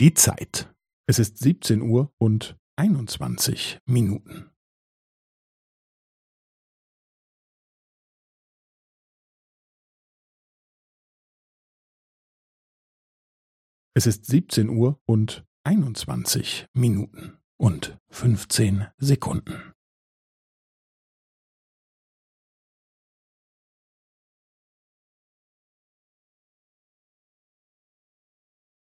Die Zeit. Es ist 17 Uhr und 21 Minuten. Es ist 17 Uhr und 21 Minuten und 15 Sekunden.